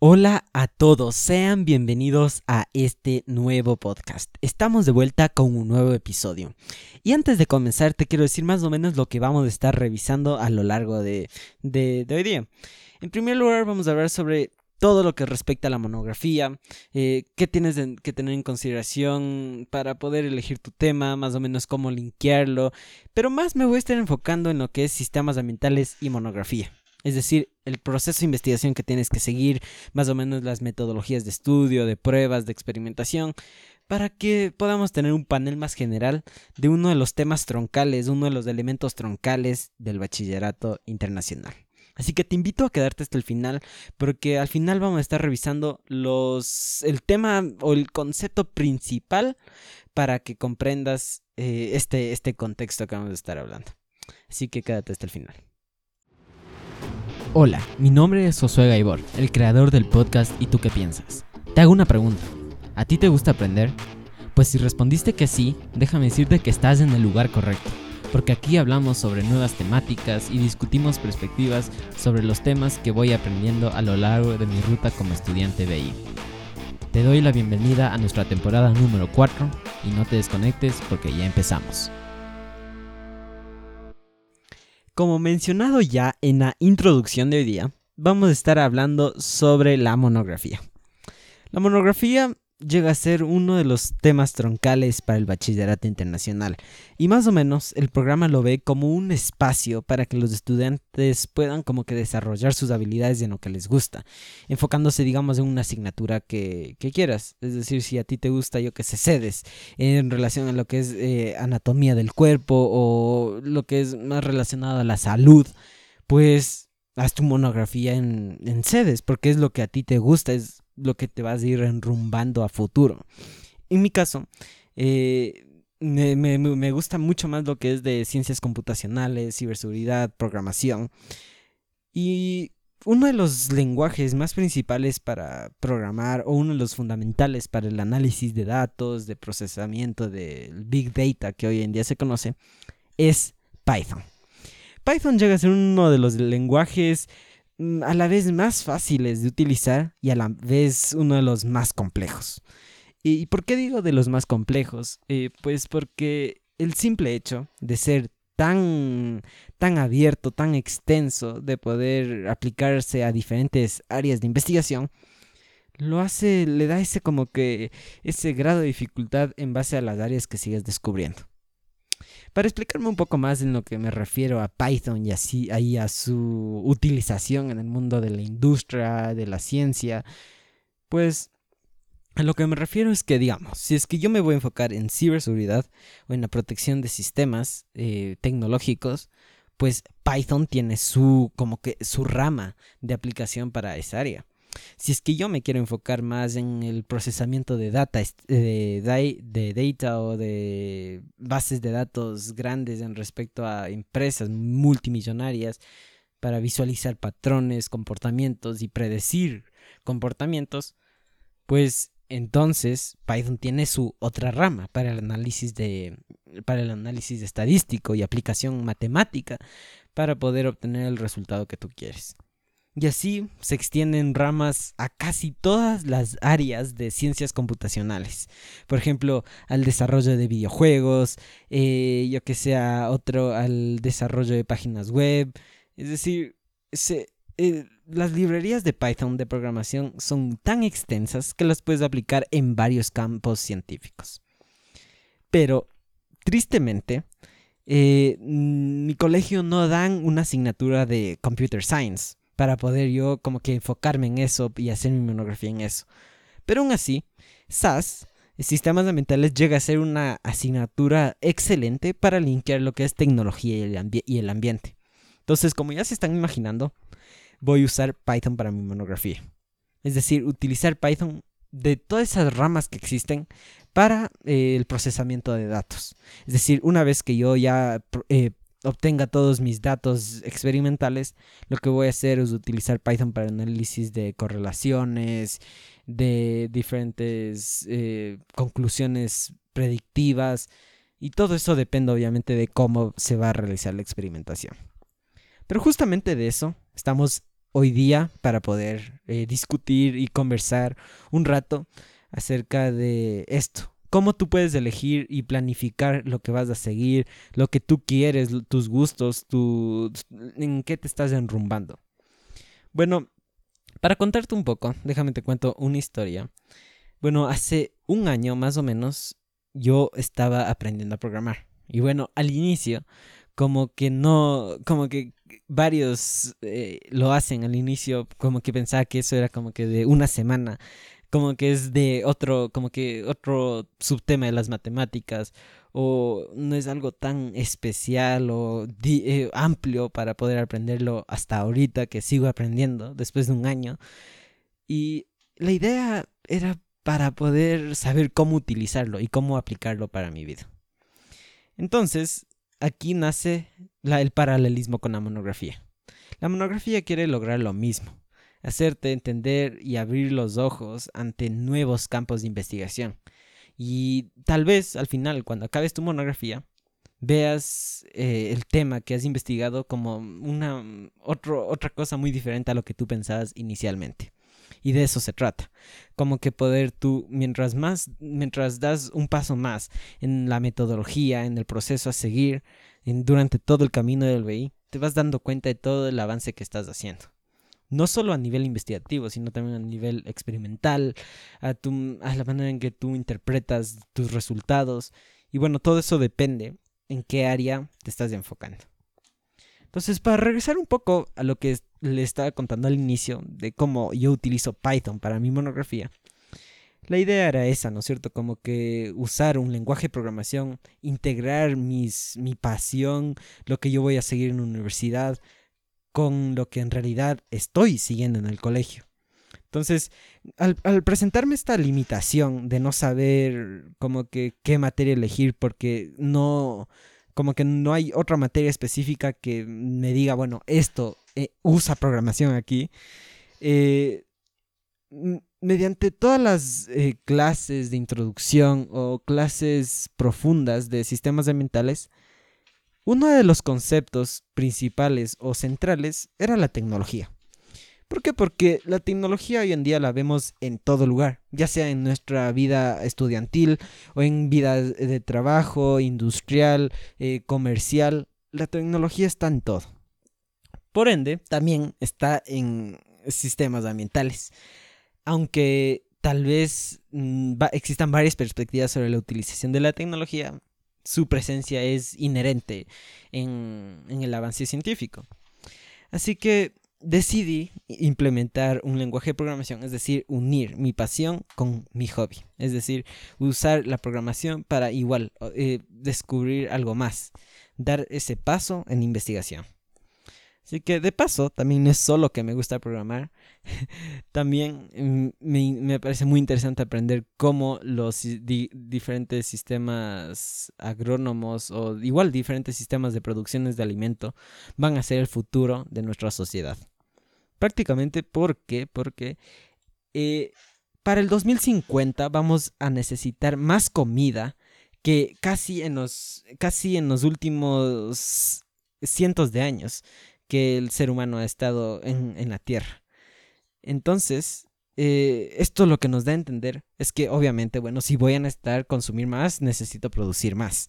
Hola a todos, sean bienvenidos a este nuevo podcast. Estamos de vuelta con un nuevo episodio. Y antes de comenzar, te quiero decir más o menos lo que vamos a estar revisando a lo largo de, de, hoy día. En primer lugar, vamos a hablar sobre todo lo que respecta a la monografía, eh, qué tienes que tener en consideración para poder elegir tu tema, más o menos cómo linkearlo, pero más me voy a estar enfocando en lo que es sistemas ambientales y monografía. Es decir, el proceso de investigación que tienes que seguir, más o menos las metodologías de estudio, de pruebas, de experimentación, para que podamos tener un panel más general de uno de los temas troncales, uno de los elementos troncales del bachillerato internacional. Así que te invito a quedarte hasta el final, porque al final vamos a estar revisando los, el tema o el concepto principal para que comprendas eh, este, este contexto que vamos a estar hablando. Así que quédate hasta el final. Hola, mi nombre es Josué Gaibor, el creador del podcast ¿Y tú qué piensas? Te hago una pregunta. ¿A ti te gusta aprender? Pues si respondiste que sí, déjame decirte que estás en el lugar correcto, porque aquí hablamos sobre nuevas temáticas y discutimos perspectivas sobre los temas que voy aprendiendo a lo largo de mi ruta como estudiante BI. Te doy la bienvenida a nuestra temporada número 4 y no te desconectes porque ya empezamos. Como mencionado ya en la introducción de hoy día, vamos a estar hablando sobre la monografía. La monografía llega a ser uno de los temas troncales para el bachillerato internacional. Y más o menos el programa lo ve como un espacio para que los estudiantes puedan como que desarrollar sus habilidades en lo que les gusta, enfocándose digamos en una asignatura que, quieras, es decir, si a ti te gusta yo que se cedes en relación a lo que es eh, anatomía del cuerpo o lo que es más relacionado a la salud, pues haz tu monografía en, en sedes, porque es lo que a ti te gusta, es lo que te vas a ir enrumbando a futuro. En mi caso, eh, me, gusta mucho más lo que es de ciencias computacionales, ciberseguridad, programación. Y uno de los lenguajes más principales para programar o uno de los fundamentales para el análisis de datos, de procesamiento del big data que hoy en día se conoce, es Python. Python llega a ser uno de los lenguajes a la vez más fáciles de utilizar y a la vez uno de los más complejos. ¿Y por qué digo de los más complejos? Eh, pues porque el simple hecho de ser tan, tan abierto, tan extenso, de poder aplicarse a diferentes áreas de investigación, lo hace, le da ese como que ese grado de dificultad en base a las áreas que sigues descubriendo. Para explicarme un poco más en lo que me refiero a Python y así ahí a su utilización en el mundo de la industria, de la ciencia, pues a lo que me refiero es que, digamos, si es que yo me voy a enfocar en ciberseguridad o en la protección de sistemas eh, tecnológicos, pues Python tiene su como que su rama de aplicación para esa área. Si es que yo me quiero enfocar más en el procesamiento de data, de, de data o de bases de datos grandes en respecto a empresas multimillonarias para visualizar patrones, comportamientos y predecir comportamientos, pues entonces Python tiene su otra rama para el análisis de para el análisis estadístico y aplicación matemática para poder obtener el resultado que tú quieres. Y así se extienden ramas a casi todas las áreas de ciencias computacionales. Por ejemplo, al desarrollo de videojuegos, eh, yo que sea otro al desarrollo de páginas web. Es decir, eh, las librerías de Python de programación son tan extensas que las puedes aplicar en varios campos científicos. Pero, tristemente, eh, mi colegio no dan una asignatura de Computer Science para poder yo como que enfocarme en eso y hacer mi monografía en eso. Pero aún así, SAS, Sistemas Ambientales, llega a ser una asignatura excelente para linkear lo que es tecnología y el, ambiente. Entonces, como ya se están imaginando, voy a usar Python para mi monografía. Es decir, utilizar Python de todas esas ramas que existen para eh, el procesamiento de datos. Es decir, una vez que yo ya eh, obtenga todos mis datos experimentales, lo que voy a hacer es utilizar Python para análisis de correlaciones, de diferentes eh, conclusiones predictivas y todo eso depende obviamente de cómo se va a realizar la experimentación. Pero justamente de eso estamos hoy día para poder eh, discutir y conversar un rato acerca de esto. Cómo tú puedes elegir y planificar lo que vas a seguir, lo que tú quieres, tus gustos, tu, en qué te estás enrumbando. Bueno, para contarte un poco, déjame te cuento una historia. Bueno, hace un año más o menos yo estaba aprendiendo a programar. Y bueno, al inicio, como que no, como que varios eh, lo hacen al inicio, como que pensaba que eso era como que de una semana, como que es de otro, como que otro subtema de las matemáticas, o no es algo tan especial o eh, amplio para poder aprenderlo hasta ahorita que sigo aprendiendo después de un año. Y la idea era para poder saber cómo utilizarlo y cómo aplicarlo para mi vida. Entonces, aquí nace el paralelismo con la monografía. La monografía quiere lograr lo mismo, hacerte entender y abrir los ojos ante nuevos campos de investigación. Y tal vez al final, cuando acabes tu monografía, veas eh, el tema que has investigado como una otra cosa muy diferente a lo que tú pensabas inicialmente. Y de eso se trata. Como que poder tú, mientras más, mientras das un paso más en la metodología, en el proceso a seguir, en, durante todo el camino del BI, te vas dando cuenta de todo el avance que estás haciendo. No solo a nivel investigativo, sino también a nivel experimental, a, tu, a la manera en que tú interpretas tus resultados. Y bueno, todo eso depende en qué área te estás enfocando. Entonces, para regresar un poco a lo que le estaba contando al inicio de cómo yo utilizo Python para mi monografía, la idea era esa, ¿no es cierto? Como que usar un lenguaje de programación, integrar mis, mi pasión, lo que yo voy a seguir en universidad, con lo que en realidad estoy siguiendo en el colegio. Entonces, al, presentarme esta limitación de no saber como que qué materia elegir porque no, como que no hay otra materia específica que me diga, bueno, esto eh, usa programación aquí. Eh, mediante todas las eh, clases de introducción o clases profundas de sistemas ambientales, uno de los conceptos principales o centrales era la tecnología. ¿Por qué? Porque la tecnología hoy en día la vemos en todo lugar, ya sea en nuestra vida estudiantil o en vida de trabajo, industrial, eh, comercial. La tecnología está en todo. Por ende, también está en sistemas ambientales. Aunque tal vez mm, existan varias perspectivas sobre la utilización de la tecnología, su presencia es inherente en el avance científico. Así que decidí implementar un lenguaje de programación, es decir, unir mi pasión con mi hobby, es decir, usar la programación para igual eh, descubrir algo más, dar ese paso en investigación. Así que de paso, también no es solo que me gusta programar, también mm, me, parece muy interesante aprender cómo los diferentes sistemas agrónomos o igual diferentes sistemas de producciones de alimento van a ser el futuro de nuestra sociedad. Prácticamente porque, porque eh, para el 2050 vamos a necesitar más comida que casi en los, casi en los últimos cientos de años que el ser humano ha estado en, en la Tierra. Entonces, eh, esto lo que nos da a entender es que obviamente, bueno, si voy a necesitar consumir más, necesito producir más.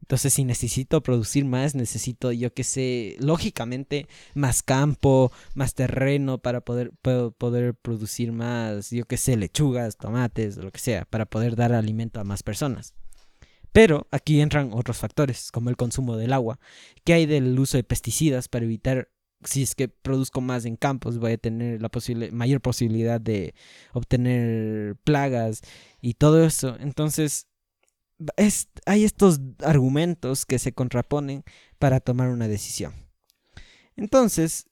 Entonces, si necesito producir más, necesito, yo que sé, lógicamente, más campo, más terreno para poder, poder producir más, yo que sé, lechugas, tomates, lo que sea, para poder dar alimento a más personas. Pero aquí entran otros factores, como el consumo del agua. ¿Qué hay del uso de pesticidas para evitar, si es que produzco más en campos, voy a tener la mayor posibilidad de obtener plagas y todo eso? Entonces, hay estos argumentos que se contraponen para tomar una decisión. Entonces,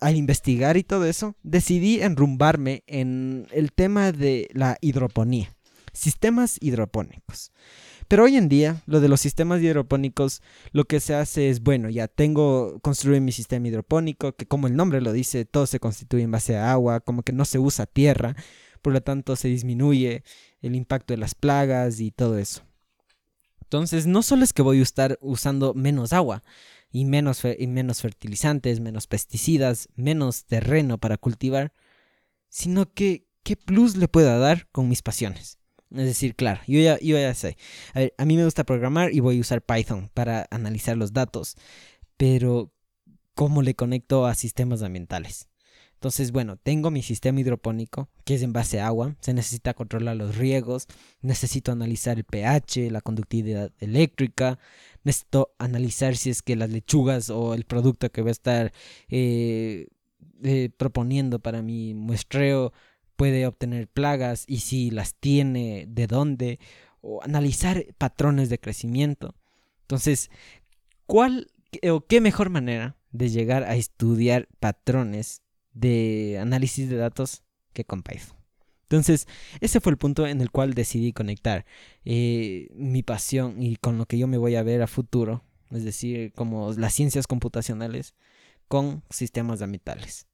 al investigar y todo eso, decidí enrumbarme en el tema de la hidroponía, sistemas hidropónicos. Pero hoy en día, lo de los sistemas hidropónicos, lo que se hace es, bueno, ya tengo, construir mi sistema hidropónico, que como el nombre lo dice, todo se constituye en base a agua, como que no se usa tierra, por lo tanto se disminuye el impacto de las plagas y todo eso. Entonces, no solo es que voy a estar usando menos agua, y menos, y menos fertilizantes, menos pesticidas, menos terreno para cultivar, sino que qué plus le pueda dar con mis pasiones. Es decir, claro, yo ya, yo ya sé. A, a, mí me gusta programar y voy a usar Python para analizar los datos. Pero, ¿cómo le conecto a sistemas ambientales? Entonces, bueno, tengo mi sistema hidropónico, que es en base a agua. Se necesita controlar los riegos. Necesito analizar el pH, la conductividad eléctrica. Necesito analizar si es que las lechugas o el producto que voy a estar eh, eh, proponiendo para mi muestreo puede obtener plagas y si las tiene, de dónde. O analizar patrones de crecimiento. Entonces, ¿cuál o qué mejor manera de llegar a estudiar patrones de análisis de datos que con Python. Entonces, ese fue el punto en el cual decidí conectar eh, mi pasión y con lo que yo me voy a ver a futuro, es decir, como las ciencias computacionales con sistemas ambientales.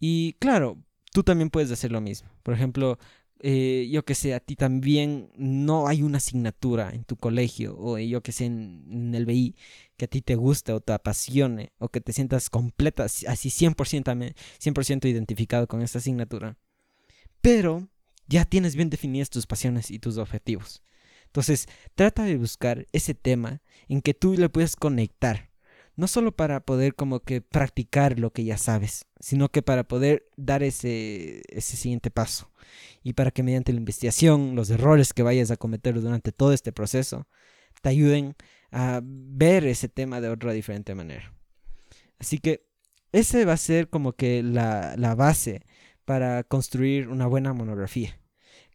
Y claro, tú también puedes hacer lo mismo. Por ejemplo, eh, yo que sé, a ti también no hay una asignatura en tu colegio o yo que sé en, el BI que a ti te guste o te apasione o que te sientas completa, así 100%, 100 identificado con esta asignatura. Pero ya tienes bien definidas tus pasiones y tus objetivos. Entonces, trata de buscar ese tema en que tú le puedes conectar no solo para poder como que practicar lo que ya sabes, sino que para poder dar ese, ese siguiente paso y para que mediante la investigación, los errores que vayas a cometer durante todo este proceso, te ayuden a ver ese tema de otra diferente manera. Así que ese va a ser como que la, la base para construir una buena monografía.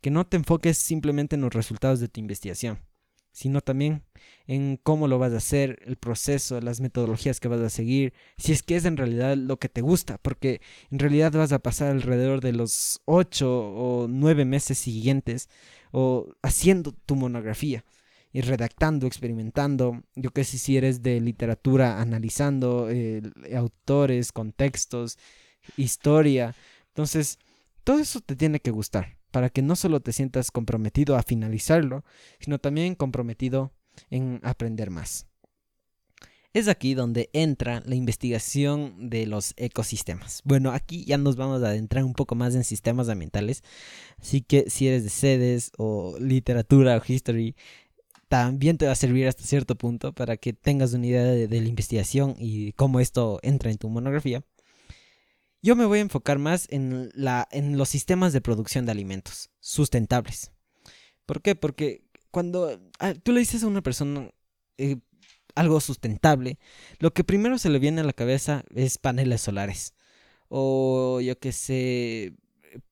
Que no te enfoques simplemente en los resultados de tu investigación, sino también en cómo lo vas a hacer, el proceso, las metodologías que vas a seguir, si es que es en realidad lo que te gusta, porque en realidad vas a pasar alrededor de los ocho o nueve meses siguientes o haciendo tu monografía y redactando, experimentando, yo qué sé si eres de literatura, analizando eh, autores, contextos, historia, entonces todo eso te tiene que gustar para que no solo te sientas comprometido a finalizarlo, sino también comprometido en aprender más. Es aquí donde entra la investigación de los ecosistemas. Bueno, aquí ya nos vamos a adentrar un poco más en sistemas ambientales, así que si eres de sedes o literatura o history, también te va a servir hasta cierto punto para que tengas una idea de, de la investigación y cómo esto entra en tu monografía. Yo me voy a enfocar más en, la, en los sistemas de producción de alimentos sustentables. ¿Por qué? Porque cuando ah, tú le dices a una persona eh, algo sustentable, lo que primero se le viene a la cabeza es paneles solares. O yo qué sé,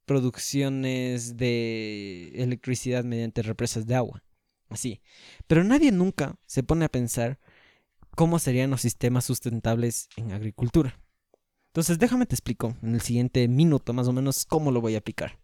producciones de electricidad mediante represas de agua. Así. Pero nadie nunca se pone a pensar cómo serían los sistemas sustentables en agricultura. Entonces déjame te explico en el siguiente minuto más o menos cómo lo voy a aplicar.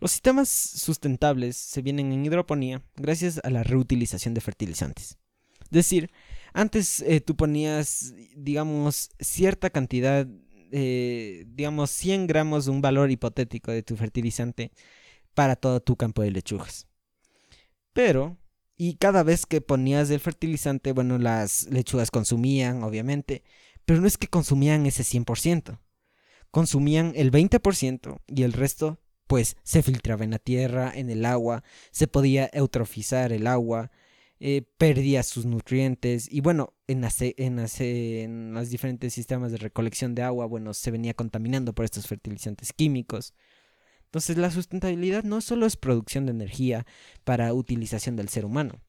Los sistemas sustentables se vienen en hidroponía gracias a la reutilización de fertilizantes. Es decir, antes eh, tú ponías, digamos, cierta cantidad, eh, digamos, 100 gramos, un valor hipotético de tu fertilizante para todo tu campo de lechugas. Pero, y cada vez que ponías el fertilizante, bueno, las lechugas consumían, obviamente, pero no es que consumían ese 100%. Consumían el 20% y el resto pues se filtraba en la tierra, en el agua, se podía eutrofizar el agua, eh, perdía sus nutrientes y bueno, en, las, en, en los diferentes sistemas de recolección de agua, bueno, se venía contaminando por estos fertilizantes químicos. Entonces la sustentabilidad no solo es producción de energía para utilización del ser humano,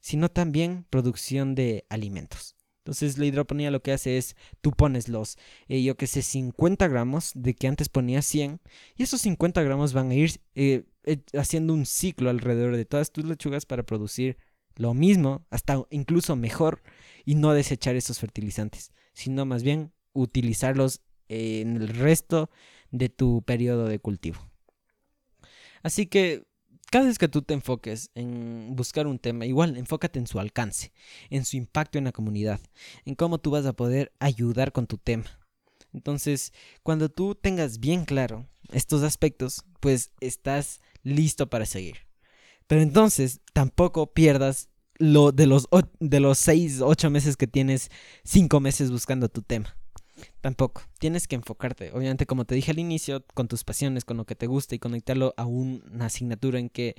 sino también producción de alimentos. Entonces la hidroponía lo que hace es, tú pones los, eh, yo que sé, 50 gramos de que antes ponías 100 y esos 50 gramos van a ir eh, eh, haciendo un ciclo alrededor de todas tus lechugas para producir lo mismo, hasta incluso mejor y no desechar esos fertilizantes, sino más bien utilizarlos en el resto de tu periodo de cultivo. Así que cada vez que tú te enfoques en buscar un tema, igual enfócate en su alcance, en su impacto en la comunidad, en cómo tú vas a poder ayudar con tu tema. Entonces, cuando tú tengas bien claro estos aspectos, pues estás listo para seguir. Pero entonces tampoco pierdas lo, de, los, de los seis, ocho meses que tienes, cinco meses buscando tu tema. Tampoco. Tienes que enfocarte. Obviamente, como te dije al inicio, con tus pasiones, con lo que te gusta y conectarlo a una asignatura en que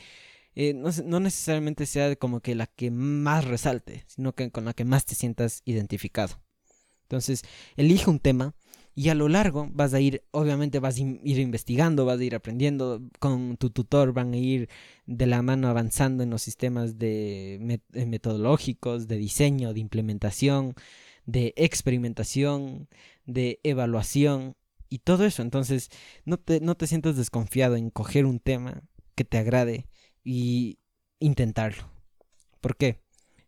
eh, no, no, necesariamente sea como que la que más resalte, sino que con la que más te sientas identificado. Entonces, elige un tema y a lo largo vas a ir, obviamente vas a ir investigando, vas a ir aprendiendo, con tu tutor van a ir de la mano avanzando en los sistemas de eh, metodológicos, de diseño, de implementación, de experimentación, de evaluación y todo eso. Entonces, no te, no te sientas desconfiado en coger un tema que te agrade y intentarlo. ¿Por qué?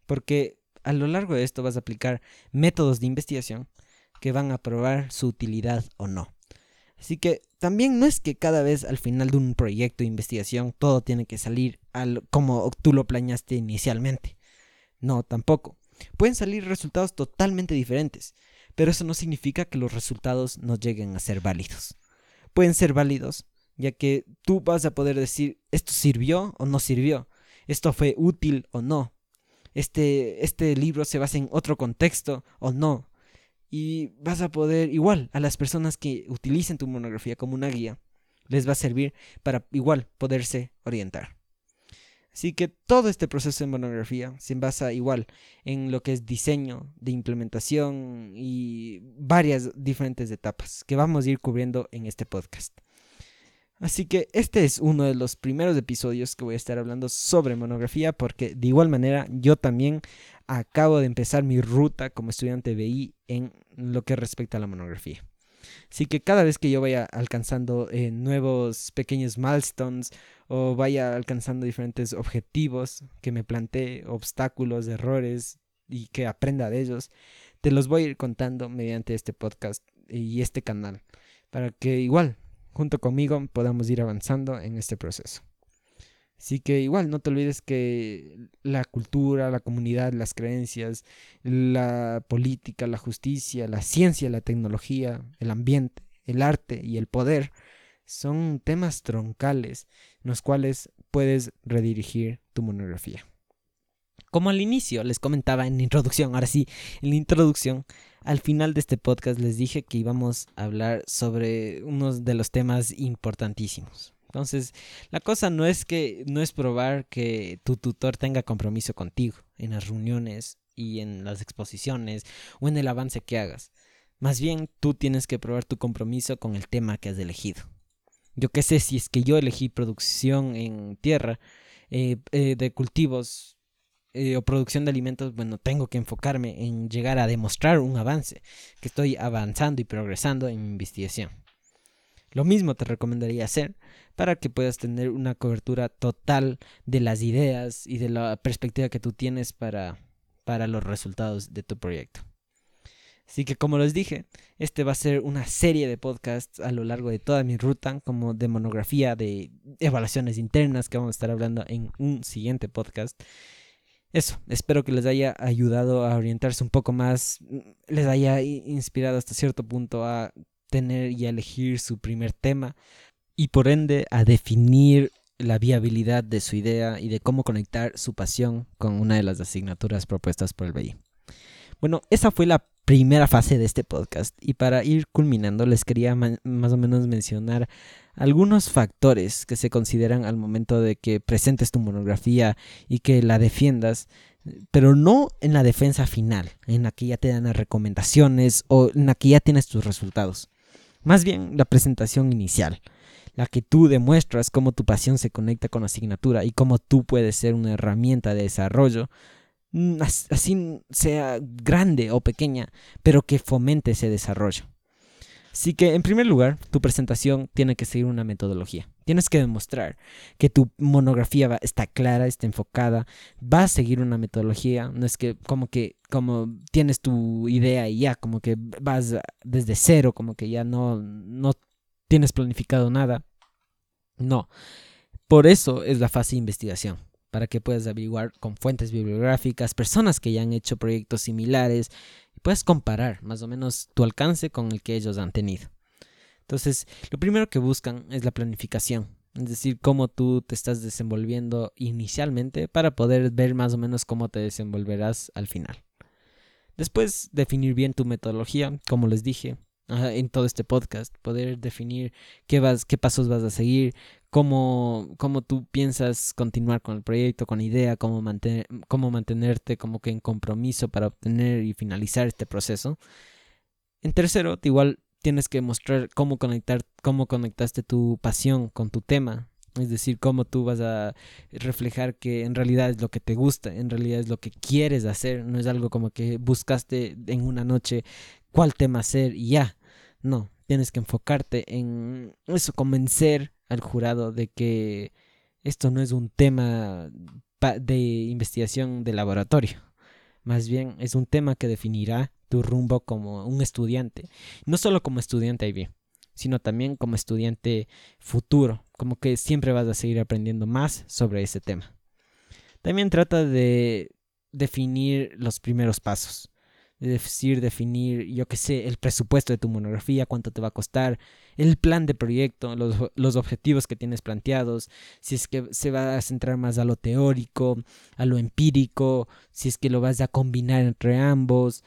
Porque a lo largo de esto vas a aplicar métodos de investigación que van a probar su utilidad o no. Así que también no es que cada vez al final de un proyecto de investigación todo tiene que salir al, como tú lo planeaste inicialmente. No, tampoco. Pueden salir resultados totalmente diferentes, pero eso no significa que los resultados no lleguen a ser válidos. Pueden ser válidos, ya que tú vas a poder decir esto sirvió o no sirvió, esto fue útil o no, este, este libro se basa en otro contexto o no, y vas a poder igual a las personas que utilicen tu monografía como una guía, les va a servir para igual poderse orientar. Así que todo este proceso de monografía se basa igual en lo que es diseño, de implementación y varias diferentes etapas que vamos a ir cubriendo en este podcast. Así que este es uno de los primeros episodios que voy a estar hablando sobre monografía porque de igual manera yo también acabo de empezar mi ruta como estudiante BI en lo que respecta a la monografía. Así que cada vez que yo vaya alcanzando eh, nuevos pequeños milestones o vaya alcanzando diferentes objetivos que me plantee, obstáculos, errores y que aprenda de ellos, te los voy a ir contando mediante este podcast y este canal para que igual junto conmigo podamos ir avanzando en este proceso. Así que igual no te olvides que la cultura, la comunidad, las creencias, la política, la justicia, la ciencia, la tecnología, el ambiente, el arte y el poder son temas troncales en los cuales puedes redirigir tu monografía. Como al inicio les comentaba en la introducción, ahora sí, en la introducción, al final de este podcast les dije que íbamos a hablar sobre unos de los temas importantísimos. Entonces, la cosa no es que no es probar que tu tutor tenga compromiso contigo en las reuniones y en las exposiciones o en el avance que hagas. Más bien, tú tienes que probar tu compromiso con el tema que has elegido. Yo qué sé, si es que yo elegí producción en tierra eh, eh, de cultivos eh, o producción de alimentos, bueno, tengo que enfocarme en llegar a demostrar un avance, que estoy avanzando y progresando en mi investigación. Lo mismo te recomendaría hacer para que puedas tener una cobertura total de las ideas y de la perspectiva que tú tienes para, para los resultados de tu proyecto. Así que como les dije, este va a ser una serie de podcasts a lo largo de toda mi ruta, como de monografía, de evaluaciones internas que vamos a estar hablando en un siguiente podcast eso, espero que les haya ayudado a orientarse un poco más, les haya inspirado hasta cierto punto a tener y elegir su primer tema y por ende a definir la viabilidad de su idea y de cómo conectar su pasión con una de las asignaturas propuestas por el BI. Bueno, esa fue la primera fase de este podcast y para ir culminando les quería más o menos mencionar algunos factores que se consideran al momento de que presentes tu monografía y que la defiendas, pero no en la defensa final, en la que ya te dan las recomendaciones o en la que ya tienes tus resultados. Más bien la presentación inicial, la que tú demuestras cómo tu pasión se conecta con la asignatura y cómo tú puedes ser una herramienta de desarrollo Mm, así sea grande o pequeña, pero que fomente ese desarrollo. Así que, en primer lugar, tu presentación tiene que seguir una metodología. Tienes que demostrar que tu monografía está clara, está enfocada, va a seguir una metodología. No es que como que como tienes tu idea y ya, como que vas desde cero, como que ya no, no tienes planificado nada. No. Por eso es la fase de investigación para que puedas averiguar con fuentes bibliográficas, personas que ya han hecho proyectos similares y puedas comparar más o menos tu alcance con el que ellos han tenido. Entonces, lo primero que buscan es la planificación, Es decir, cómo tú te estás desenvolviendo inicialmente para poder ver más o menos cómo te desenvolverás al final. Después, definir bien tu metodología, como les dije en todo este podcast, poder definir qué, vas, qué pasos vas a seguir, cómo, cómo tú piensas continuar con el proyecto, con idea, cómo, mantener, cómo mantenerte como que en compromiso para obtener y finalizar este proceso. En tercero, igual tienes que mostrar cómo conectar, cómo conectaste tu pasión con tu tema. Es decir, cómo tú vas a reflejar que en realidad es lo que te gusta, en realidad es lo que quieres hacer, no es algo como que buscaste en una noche cuál tema hacer y ya. No, tienes que enfocarte en eso, convencer al jurado de que esto no es un tema de investigación de laboratorio. Más bien es un tema que definirá tu rumbo como un estudiante. No solo como estudiante IB, sino también como estudiante futuro. Como que siempre vas a seguir aprendiendo más sobre ese tema. También trata de definir los primeros pasos decir, definir, yo qué sé, el presupuesto de tu monografía, cuánto te va a costar, el plan de proyecto, los, los, objetivos que tienes planteados, si es que se va a centrar más a lo teórico, a lo empírico, si es que lo vas a combinar entre ambos,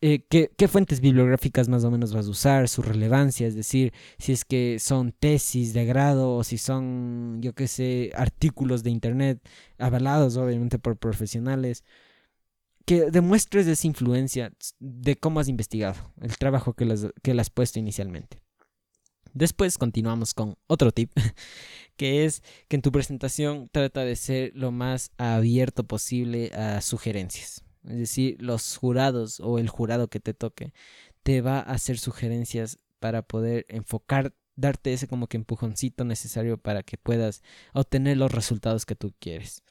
eh, ¿qué, ¿qué, fuentes bibliográficas más o menos vas a usar, su relevancia, es decir, si es que son tesis de grado o si son, yo qué sé, artículos de internet avalados obviamente por profesionales que demuestres esa influencia de cómo has investigado, el trabajo que le que has puesto inicialmente. Después continuamos con otro tip, que es que en tu presentación trata de ser lo más abierto posible a sugerencias. Es decir, los jurados o el jurado que te toque te va a hacer sugerencias para poder enfocar, darte ese como que empujoncito necesario para que puedas obtener los resultados que tú quieres.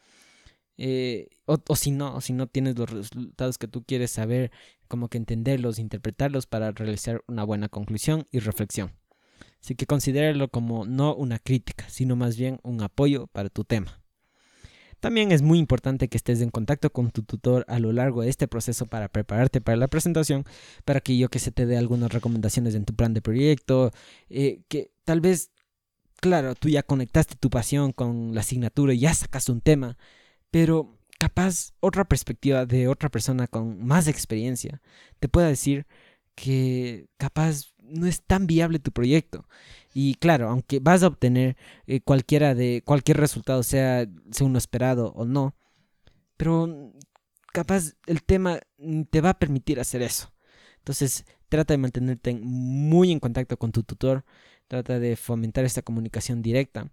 Eh, o, si no, si no tienes los resultados que tú quieres saber, como que entenderlos, interpretarlos para realizar una buena conclusión y reflexión. Así que considéralo como no una crítica, sino más bien un apoyo para tu tema. También es muy importante que estés en contacto con tu tutor a lo largo de este proceso para prepararte para la presentación, para que yo que se te dé algunas recomendaciones en tu plan de proyecto, eh, que tal vez, claro, tú ya conectaste tu pasión con la asignatura y ya sacaste un tema, pero capaz otra perspectiva de otra persona con más experiencia te pueda decir que capaz no es tan viable tu proyecto. Y claro, aunque vas a obtener eh, cualquiera de cualquier resultado, sea, sea uno esperado o no, pero capaz el tema te va a permitir hacer eso. Entonces, trata de mantenerte muy en contacto con tu tutor, trata de fomentar esta comunicación directa.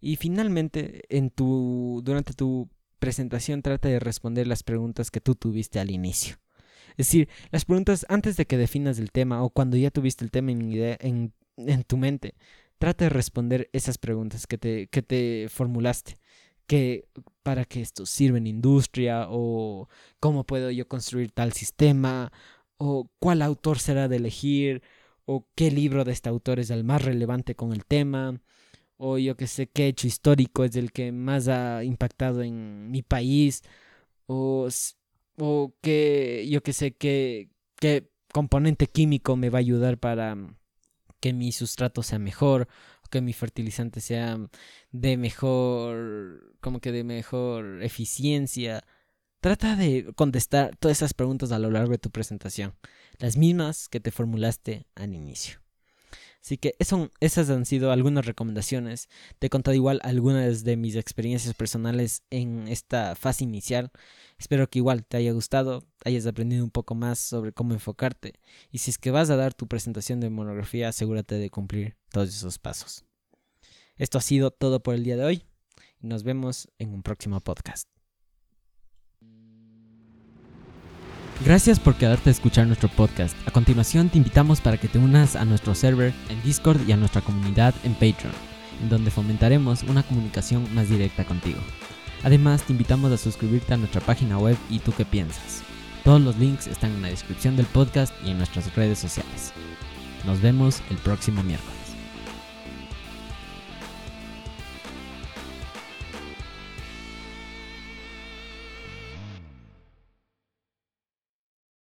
Y finalmente, en tu, durante tu presentación trata de responder las preguntas que tú tuviste al inicio. Es decir, las preguntas antes de que definas el tema o cuando ya tuviste el tema en, tu mente. Trata de responder esas preguntas que te, que te formulaste. Que, ¿Para qué esto sirve en industria? ¿O cómo puedo yo construir tal sistema? ¿O cuál autor será de elegir? ¿O qué libro de este autor es el más relevante con el tema? O yo que sé qué hecho histórico es el que más ha impactado en mi país, o, o que yo que sé qué, qué componente químico me va a ayudar para que mi sustrato sea mejor, o que mi fertilizante sea de mejor, como que de mejor eficiencia. Trata de contestar todas esas preguntas a lo largo de tu presentación, las mismas que te formulaste al inicio. Así que esas han sido algunas recomendaciones. Te he contado igual algunas de mis experiencias personales en esta fase inicial. Espero que igual te haya gustado, hayas aprendido un poco más sobre cómo enfocarte. Y si es que vas a dar tu presentación de monografía, asegúrate de cumplir todos esos pasos. Esto ha sido todo por el día de hoy nos vemos en un próximo podcast. Gracias por quedarte a escuchar nuestro podcast. A continuación te invitamos para que te unas a nuestro server en Discord y a nuestra comunidad en Patreon, en donde fomentaremos una comunicación más directa contigo. Además te invitamos a suscribirte a nuestra página web y tú qué piensas. Todos los links están en la descripción del podcast y en nuestras redes sociales. Nos vemos el próximo miércoles.